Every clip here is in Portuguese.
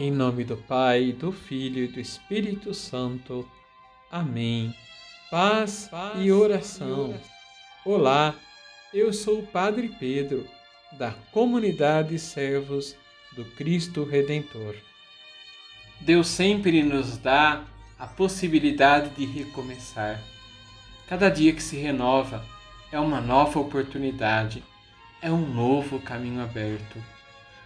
Em nome do Pai, do Filho e do Espírito Santo. Amém. Paz, Paz e, oração. e oração. Olá, eu sou o Padre Pedro, da comunidade Servos do Cristo Redentor. Deus sempre nos dá a possibilidade de recomeçar. Cada dia que se renova é uma nova oportunidade, é um novo caminho aberto.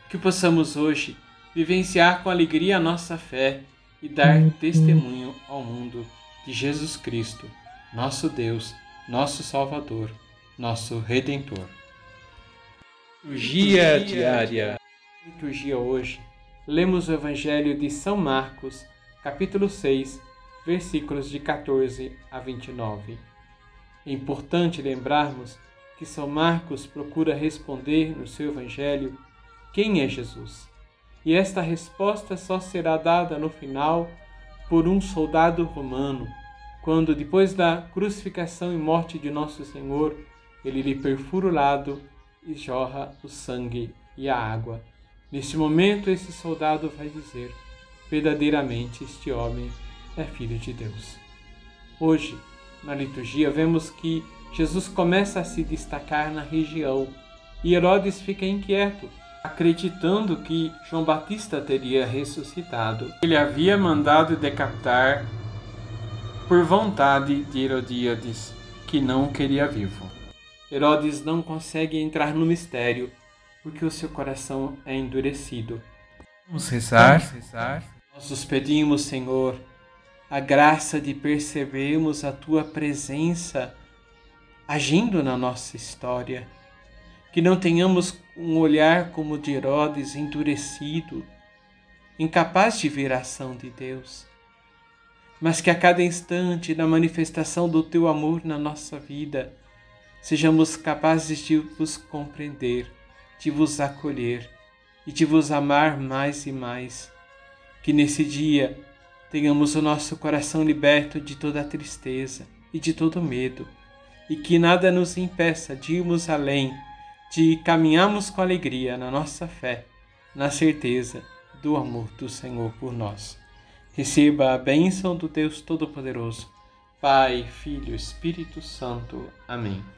Que possamos hoje vivenciar com alegria a nossa fé e dar uhum. testemunho ao mundo de Jesus Cristo, nosso Deus, nosso Salvador, nosso Redentor. Liturgia diária. Liturgia hoje. Lemos o Evangelho de São Marcos, capítulo 6, versículos de 14 a 29. É importante lembrarmos que São Marcos procura responder no seu Evangelho quem é Jesus e esta resposta só será dada no final por um soldado romano, quando, depois da crucificação e morte de Nosso Senhor, ele lhe perfura o lado e jorra o sangue e a água. Neste momento, esse soldado vai dizer: verdadeiramente este homem é filho de Deus. Hoje, na liturgia, vemos que Jesus começa a se destacar na região e Herodes fica inquieto acreditando que João Batista teria ressuscitado. Ele havia mandado decapitar por vontade de Herodíades, que não o queria vivo. Herodes não consegue entrar no mistério porque o seu coração é endurecido. Vamos rezar. Vamos rezar. Nós os pedimos, Senhor, a graça de percebermos a tua presença agindo na nossa história que não tenhamos um olhar como o de Herodes, endurecido, incapaz de ver a ação de Deus, mas que a cada instante, na manifestação do teu amor na nossa vida, sejamos capazes de vos compreender, de vos acolher e de vos amar mais e mais. Que nesse dia tenhamos o nosso coração liberto de toda tristeza e de todo medo, e que nada nos impeça de irmos além de caminharmos com alegria na nossa fé, na certeza do amor do Senhor por nós. Receba a bênção do Deus Todo-Poderoso, Pai, Filho, Espírito Santo. Amém.